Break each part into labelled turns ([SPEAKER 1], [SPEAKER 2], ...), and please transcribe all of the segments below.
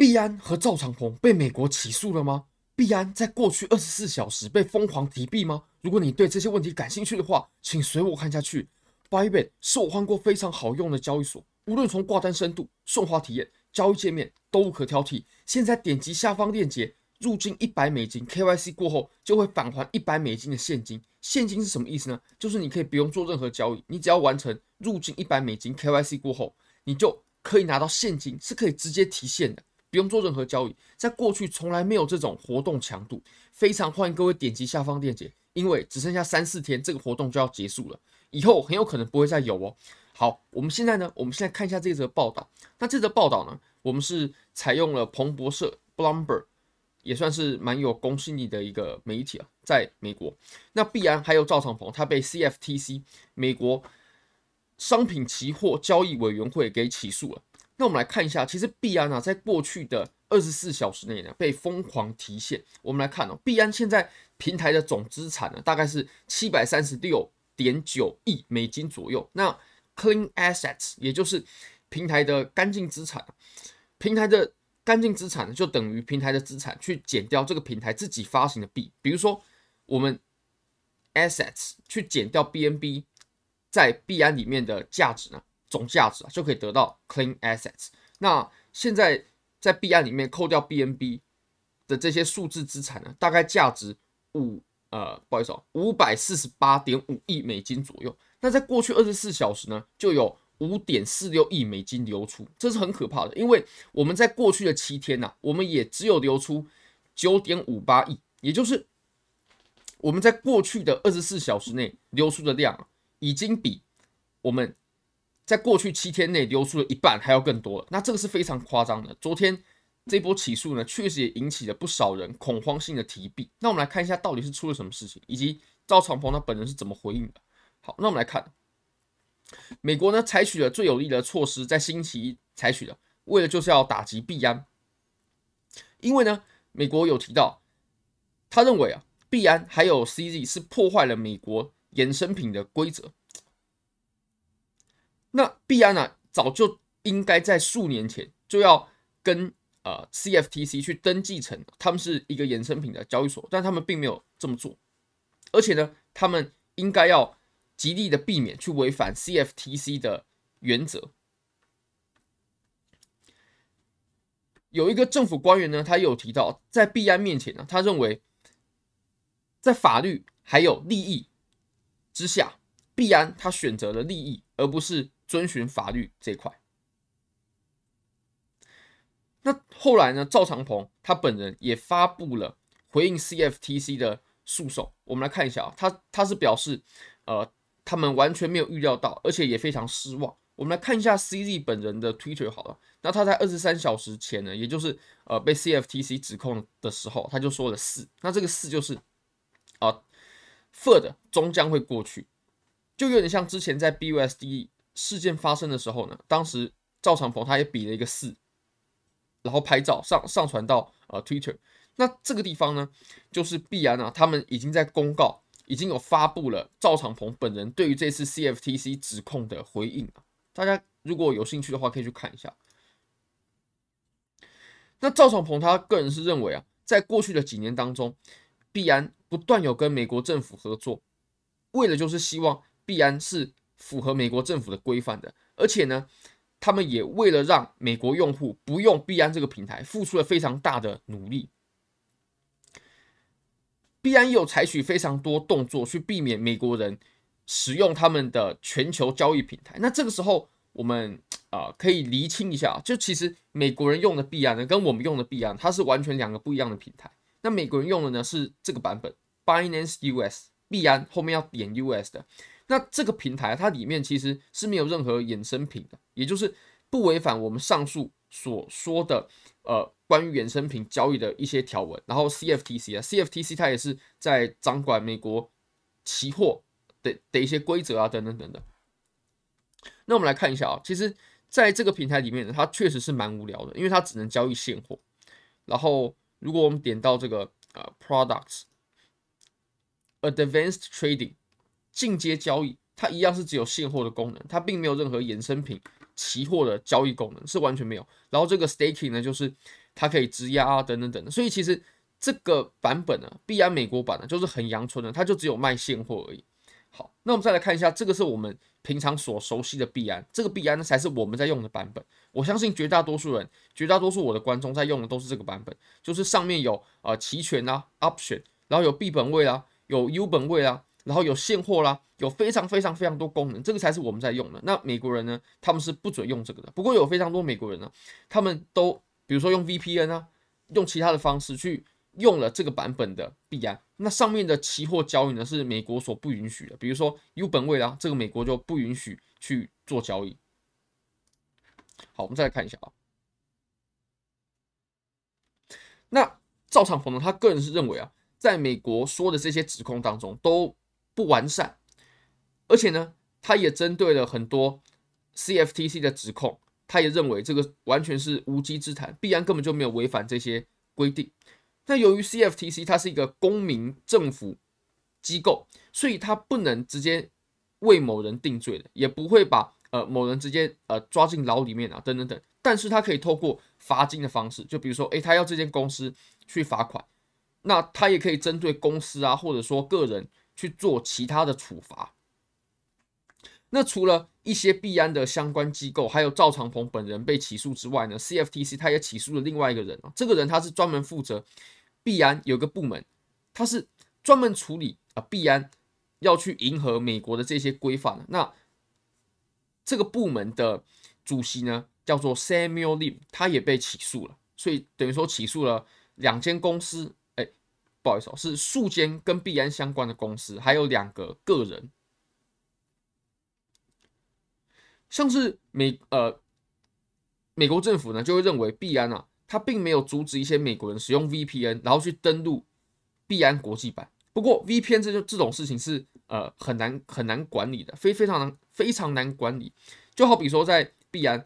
[SPEAKER 1] 币安和赵长鹏被美国起诉了吗？币安在过去二十四小时被疯狂提币吗？如果你对这些问题感兴趣的话，请随我看下去。Bybit 是我换过非常好用的交易所，无论从挂单深度、顺滑体验、交易界面都无可挑剔。现在点击下方链接，入金一百美金，KYC 过后就会返还一百美金的现金。现金是什么意思呢？就是你可以不用做任何交易，你只要完成入金一百美金，KYC 过后，你就可以拿到现金，是可以直接提现的。不用做任何交易，在过去从来没有这种活动强度，非常欢迎各位点击下方链接，因为只剩下三四天，这个活动就要结束了，以后很有可能不会再有哦。好，我们现在呢，我们现在看一下这则报道。那这则报道呢，我们是采用了彭博社 （Bloomberg），也算是蛮有公信力的一个媒体啊，在美国。那必然还有赵长鹏，他被 CFTC 美国商品期货交易委员会给起诉了。那我们来看一下，其实币安啊，在过去的二十四小时内呢，被疯狂提现。我们来看哦，币安现在平台的总资产呢，大概是七百三十六点九亿美金左右。那 Clean Assets，也就是平台的干净资产，平台的干净资产呢，就等于平台的资产去减掉这个平台自己发行的币。比如说，我们 Assets 去减掉 BNB 在币安里面的价值呢。总价值啊，就可以得到 clean assets。那现在在币安里面扣掉 BNB 的这些数字资产呢，大概价值五呃，不好意思哦，五百四十八点五亿美金左右。那在过去二十四小时呢，就有五点四六亿美金流出，这是很可怕的。因为我们在过去的七天呐，我们也只有流出九点五八亿，也就是我们在过去的二十四小时内流出的量，已经比我们在过去七天内流出了一半还要更多了，那这个是非常夸张的。昨天这波起诉呢，确实也引起了不少人恐慌性的提币。那我们来看一下到底是出了什么事情，以及赵长鹏他本人是怎么回应的。好，那我们来看，美国呢采取了最有力的措施，在星期一采取的，为了就是要打击币安，因为呢，美国有提到，他认为啊，币安还有 CZ 是破坏了美国衍生品的规则。那币安呢，早就应该在数年前就要跟呃 CFTC 去登记成他们是一个衍生品的交易所，但他们并没有这么做，而且呢，他们应该要极力的避免去违反 CFTC 的原则。有一个政府官员呢，他有提到，在币安面前呢，他认为在法律还有利益之下，币安他选择了利益，而不是。遵循法律这一块，那后来呢？赵长鹏他本人也发布了回应 CFTC 的诉讼。我们来看一下啊，他他是表示，呃，他们完全没有预料到，而且也非常失望。我们来看一下 CZ 本人的 Twitter 好了。那他在二十三小时前呢，也就是呃被 CFTC 指控的时候，他就说了四。那这个四就是啊，FUD 终将会过去，就有点像之前在 BUSD。事件发生的时候呢，当时赵长鹏他也比了一个四，然后拍照上上传到呃 Twitter。那这个地方呢，就是必安啊，他们已经在公告，已经有发布了赵长鹏本人对于这次 CFTC 指控的回应。大家如果有兴趣的话，可以去看一下。那赵长鹏他个人是认为啊，在过去的几年当中，必安不断有跟美国政府合作，为的就是希望必安是。符合美国政府的规范的，而且呢，他们也为了让美国用户不用币安这个平台，付出了非常大的努力。币安有采取非常多动作去避免美国人使用他们的全球交易平台。那这个时候，我们啊、可以厘清一下，就其实美国人用的币安呢，跟我们用的币安，它是完全两个不一样的平台。那美国人用的呢是这个版本，Binance US，币安后面要点 US 的。那这个平台它里面其实是没有任何衍生品的，也就是不违反我们上述所说的呃关于衍生品交易的一些条文。然后 CFTC 啊，CFTC 它也是在掌管美国期货的的一些规则啊等等等等。那我们来看一下啊，其实在这个平台里面呢，它确实是蛮无聊的，因为它只能交易现货。然后如果我们点到这个呃 Products Advanced Trading。进阶交易，它一样是只有现货的功能，它并没有任何衍生品、期货的交易功能，是完全没有。然后这个 staking 呢，就是它可以质押啊，等等等等。所以其实这个版本呢，币安美国版呢，就是很阳春的，它就只有卖现货而已。好，那我们再来看一下，这个是我们平常所熟悉的币安，这个币安呢才是我们在用的版本。我相信绝大多数人，绝大多数我的观众在用的都是这个版本，就是上面有呃期权啊，option，然后有币本位啊，有 U 本位啊，然后有现货啦，有非常非常非常多功能，这个才是我们在用的。那美国人呢，他们是不准用这个的。不过有非常多美国人呢，他们都比如说用 VPN 啊，用其他的方式去。用了这个版本的币安，那上面的期货交易呢，是美国所不允许的，比如说 U 本位啦，这个美国就不允许去做交易。好，我们再来看一下啊。那赵长鹏呢，他个人是认为啊，在美国说的这些指控当中都不完善，而且呢，他也针对了很多 CFTC 的指控，他也认为这个完全是无稽之谈，必然根本就没有违反这些规定。那由于 CFTC 它是一个公民政府机构，所以它不能直接为某人定罪的，也不会把呃某人直接呃抓进牢里面啊，等等等。但是它可以透过罚金的方式，就比如说，诶，他要这间公司去罚款，那他也可以针对公司啊，或者说个人去做其他的处罚。那除了一些币安的相关机构，还有赵长鹏本人被起诉之外呢，CFTC 他也起诉了另外一个人啊，这个人他是专门负责。币安有个部门，他是专门处理啊，币安要去迎合美国的这些规范。那这个部门的主席呢，叫做 Samuel Lim，他也被起诉了。所以等于说起诉了两间公司，不好意思哦，是数间跟币安相关的公司，还有两个个人。像是美呃美国政府呢，就会认为币安啊。他并没有阻止一些美国人使用 VPN，然后去登录币安国际版。不过 VPN 这就这种事情是呃很难很难管理的，非非常难非常难管理。就好比说在币安，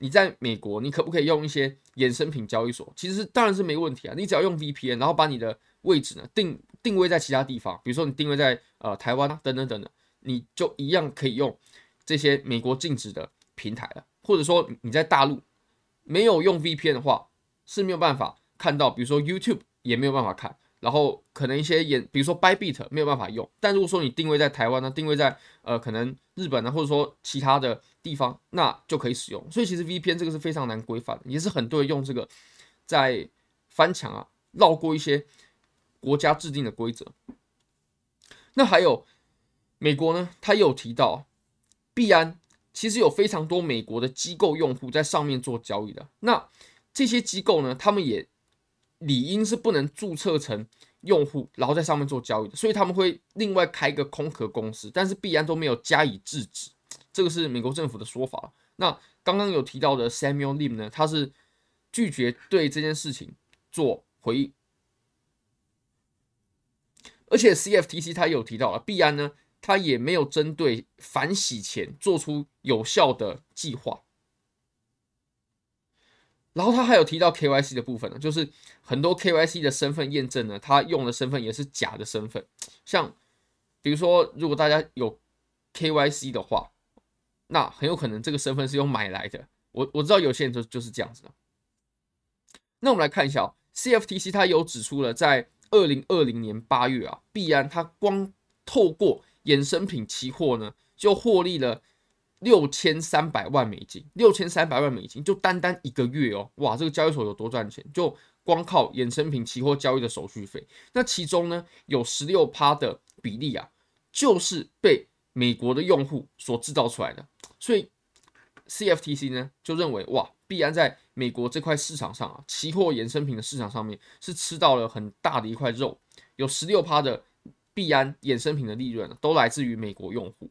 [SPEAKER 1] 你在美国，你可不可以用一些衍生品交易所？其实当然是没问题啊，你只要用 VPN，然后把你的位置呢定定位在其他地方，比如说你定位在呃台湾啊等等等等，你就一样可以用这些美国禁止的平台了，或者说你在大陆。没有用 VPN 的话是没有办法看到，比如说 YouTube 也没有办法看，然后可能一些演，比如说 Bybit 没有办法用。但如果说你定位在台湾呢，定位在呃可能日本呢，或者说其他的地方，那就可以使用。所以其实 VPN 这个是非常难规范的，也是很多人用这个在翻墙啊，绕过一些国家制定的规则。那还有美国呢，他有提到币安。其实有非常多美国的机构用户在上面做交易的，那这些机构呢，他们也理应是不能注册成用户，然后在上面做交易的，所以他们会另外开一个空壳公司，但是币安都没有加以制止，这个是美国政府的说法。那刚刚有提到的 Samuel Lim 呢，他是拒绝对这件事情做回应，而且 CFTC 他有提到了币安呢。他也没有针对反洗钱做出有效的计划，然后他还有提到 KYC 的部分呢，就是很多 KYC 的身份验证呢，他用的身份也是假的身份，像比如说，如果大家有 KYC 的话，那很有可能这个身份是用买来的。我我知道有些人就就是这样子的。那我们来看一下哦，CFTC 他有指出了，在二零二零年八月啊，币安他光透过衍生品期货呢，就获利了六千三百万美金，六千三百万美金就单单一个月哦，哇，这个交易所有多赚钱？就光靠衍生品期货交易的手续费，那其中呢有十六趴的比例啊，就是被美国的用户所制造出来的，所以 CFTC 呢就认为哇，币安在美国这块市场上啊，期货衍生品的市场上面是吃到了很大的一块肉，有十六趴的。币安衍生品的利润都来自于美国用户，